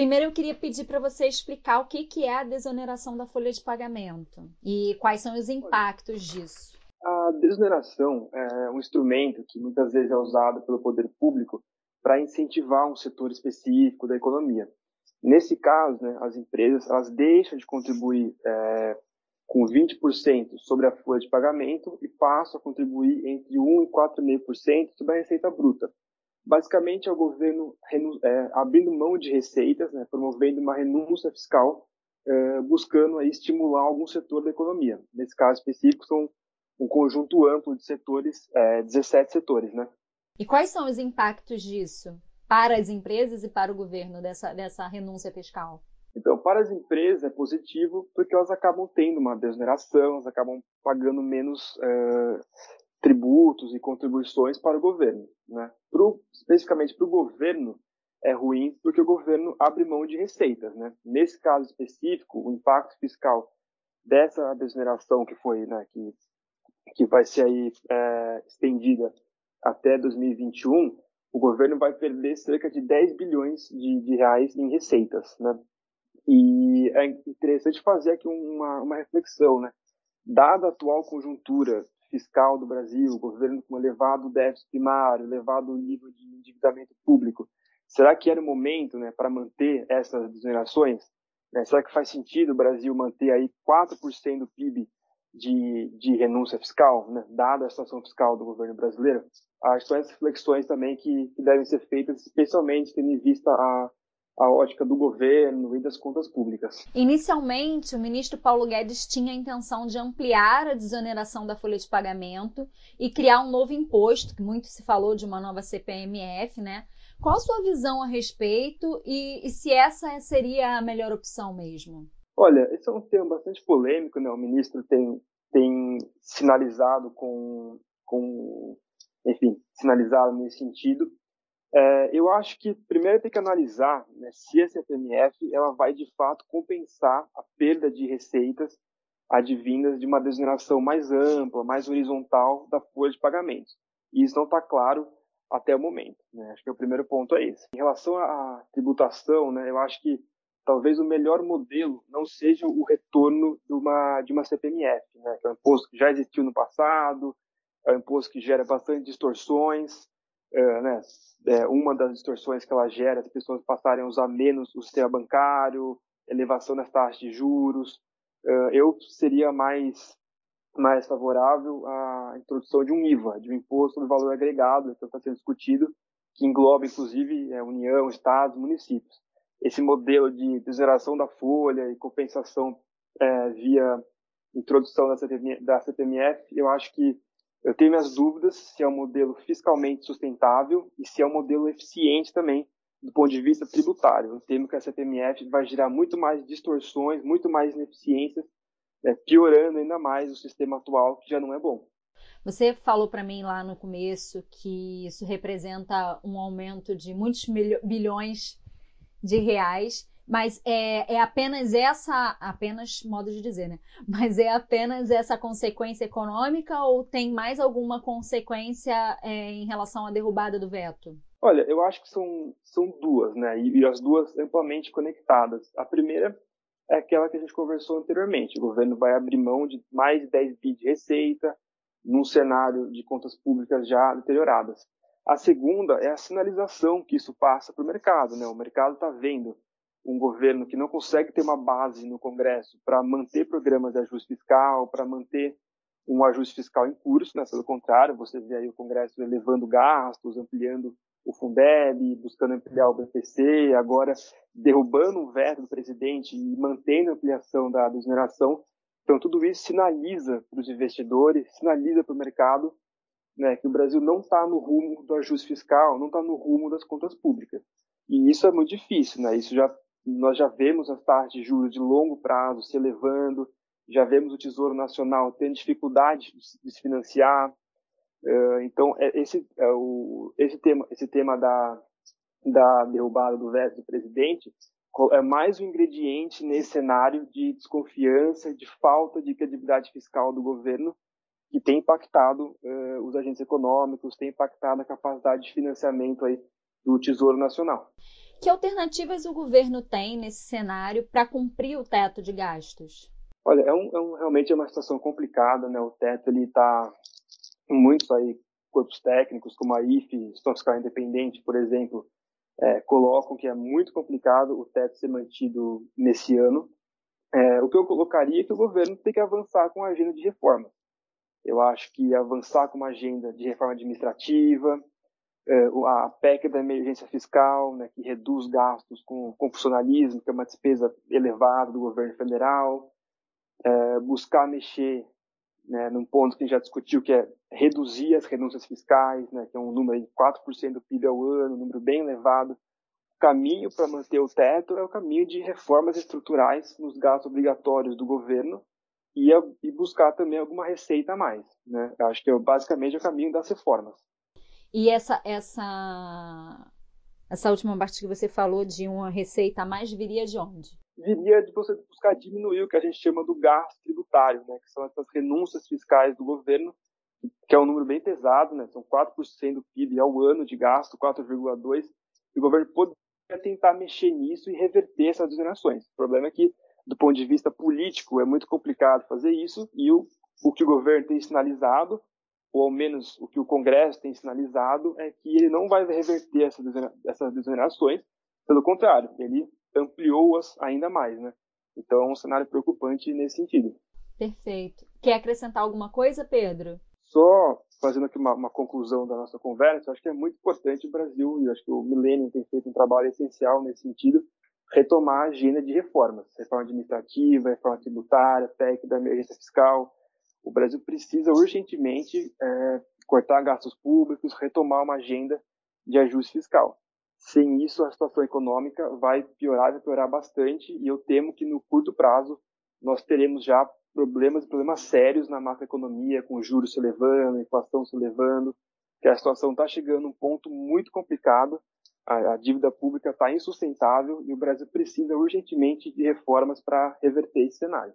Primeiro eu queria pedir para você explicar o que, que é a desoneração da folha de pagamento e quais são os impactos disso. A desoneração é um instrumento que muitas vezes é usado pelo poder público para incentivar um setor específico da economia. Nesse caso, né, as empresas elas deixam de contribuir é, com 20% sobre a folha de pagamento e passam a contribuir entre 1% e 4,5% sobre a receita bruta. Basicamente, é o governo é, abrindo mão de receitas, né, promovendo uma renúncia fiscal, é, buscando aí, estimular algum setor da economia. Nesse caso específico, são um conjunto amplo de setores, é, 17 setores. Né? E quais são os impactos disso? para as empresas e para o governo dessa, dessa renúncia fiscal? Então, para as empresas é positivo porque elas acabam tendo uma desoneração, elas acabam pagando menos uh, tributos e contribuições para o governo. Né? Pro, especificamente para o governo, é ruim porque o governo abre mão de receitas. Né? Nesse caso específico, o impacto fiscal dessa desoneração que foi, né, que, que vai ser aí é, estendida até 2021, o governo vai perder cerca de 10 bilhões de, de reais em receitas, né? E é interessante fazer aqui uma, uma reflexão, né? Dada a atual conjuntura fiscal do Brasil, governo com elevado déficit primário, elevado nível de endividamento público, será que era o momento, né, para manter essas desonerações? Né? Será que faz sentido o Brasil manter aí 4% do PIB de, de renúncia fiscal, né, dada a situação fiscal do governo brasileiro? Acho que são essas reflexões também que, que devem ser feitas, especialmente tendo em vista a, a ótica do governo e das contas públicas. Inicialmente, o ministro Paulo Guedes tinha a intenção de ampliar a desoneração da folha de pagamento e criar um novo imposto, que muito se falou de uma nova CPMF, né? Qual a sua visão a respeito e, e se essa seria a melhor opção mesmo? Olha, esse é um tema bastante polêmico, né? O ministro tem, tem sinalizado com, com, enfim, sinalizado nesse sentido. É, eu acho que primeiro tem que analisar né, se a CPMF ela vai de fato compensar a perda de receitas advindas de uma desoneração mais ampla, mais horizontal da folha de pagamentos. E isso não está claro até o momento. Né? Acho que o primeiro ponto é esse. Em relação à tributação, né, eu acho que talvez o melhor modelo não seja o retorno de uma, de uma CPMF, né, que é um imposto que já existiu no passado, é um imposto que gera bastante distorções, é, né, é, uma das distorções que ela gera, as pessoas passarem a usar menos o sistema bancário, elevação das taxas de juros. É, eu seria mais mais favorável à introdução de um IVA, de um imposto sobre valor agregado, que está sendo discutido, que engloba inclusive é, União, Estados, municípios esse modelo de desoneração da folha e compensação é, via introdução da, CPMF, da CPMF, eu acho que eu tenho minhas dúvidas se é um modelo fiscalmente sustentável e se é um modelo eficiente também do ponto de vista tributário. Eu temo que a CPMF vai gerar muito mais distorções, muito mais ineficiências, né, piorando ainda mais o sistema atual, que já não é bom. Você falou para mim lá no começo que isso representa um aumento de muitos bilhões de reais, mas é, é apenas essa, apenas modo de dizer, né? Mas é apenas essa consequência econômica ou tem mais alguma consequência é, em relação à derrubada do veto? Olha, eu acho que são, são duas, né? E, e, as duas amplamente conectadas. A primeira é aquela que a gente conversou anteriormente. O governo vai abrir mão de mais de 10 bi de receita num cenário de contas públicas já deterioradas. A segunda é a sinalização que isso passa para o mercado. Né? O mercado está vendo um governo que não consegue ter uma base no Congresso para manter programas de ajuste fiscal, para manter um ajuste fiscal em curso, né? pelo contrário, você vê aí o Congresso elevando gastos, ampliando o Fundeb, buscando ampliar o BPC, agora derrubando o veto do presidente e mantendo a ampliação da desoneração. Então, tudo isso sinaliza para os investidores, sinaliza para o mercado né, que o Brasil não está no rumo do ajuste fiscal, não está no rumo das contas públicas. E isso é muito difícil, né? Isso já nós já vemos as taxas de juros de longo prazo se elevando, já vemos o Tesouro Nacional tendo dificuldade de se financiar. Uh, então, é esse, é esse tema, esse tema da, da derrubada do veto do presidente é mais um ingrediente nesse cenário de desconfiança, de falta de credibilidade fiscal do governo que tem impactado uh, os agentes econômicos, tem impactado a capacidade de financiamento aí do Tesouro Nacional. Que alternativas o governo tem nesse cenário para cumprir o teto de gastos? Olha, é, um, é um, realmente é uma situação complicada, né? O teto ele está muitos aí corpos técnicos como a IFE, Instituto Fiscal Independente, por exemplo, é, colocam que é muito complicado o teto ser mantido nesse ano. É, o que eu colocaria é que o governo tem que avançar com a agenda de reforma. Eu acho que avançar com uma agenda de reforma administrativa, a PEC da emergência fiscal, né, que reduz gastos com, com funcionalismo, que é uma despesa elevada do governo federal, é, buscar mexer né, num ponto que a gente já discutiu, que é reduzir as renúncias fiscais, né, que é um número de 4% do PIB ao ano, um número bem elevado. O caminho para manter o teto é o caminho de reformas estruturais nos gastos obrigatórios do governo e, a, e buscar também alguma receita a mais. Né? Acho que é basicamente o caminho das reformas. E essa, essa, essa última parte que você falou de uma receita a mais viria de onde? viria de você buscar diminuir o que a gente chama do gasto tributário, né, que são essas renúncias fiscais do governo, que é um número bem pesado, né, são 4% do PIB ao ano de gasto, 4,2%, e o governo poderia tentar mexer nisso e reverter essas desonerações. O problema é que, do ponto de vista político, é muito complicado fazer isso, e o, o que o governo tem sinalizado, ou ao menos o que o Congresso tem sinalizado, é que ele não vai reverter essas desonerações, pelo contrário, ele ampliou-as ainda mais, né? Então é um cenário preocupante nesse sentido. Perfeito. Quer acrescentar alguma coisa, Pedro? Só fazendo aqui uma, uma conclusão da nossa conversa, acho que é muito importante o Brasil, e acho que o Millennium tem feito um trabalho essencial nesse sentido, retomar a agenda de reformas, reforma administrativa, reforma tributária, PEC da emergência fiscal. O Brasil precisa urgentemente é, cortar gastos públicos, retomar uma agenda de ajuste fiscal. Sem isso, a situação econômica vai piorar, vai piorar bastante, e eu temo que no curto prazo nós teremos já problemas, problemas sérios na macroeconomia, com juros se elevando, inflação se elevando, que a situação está chegando a um ponto muito complicado, a, a dívida pública está insustentável e o Brasil precisa urgentemente de reformas para reverter esse cenário.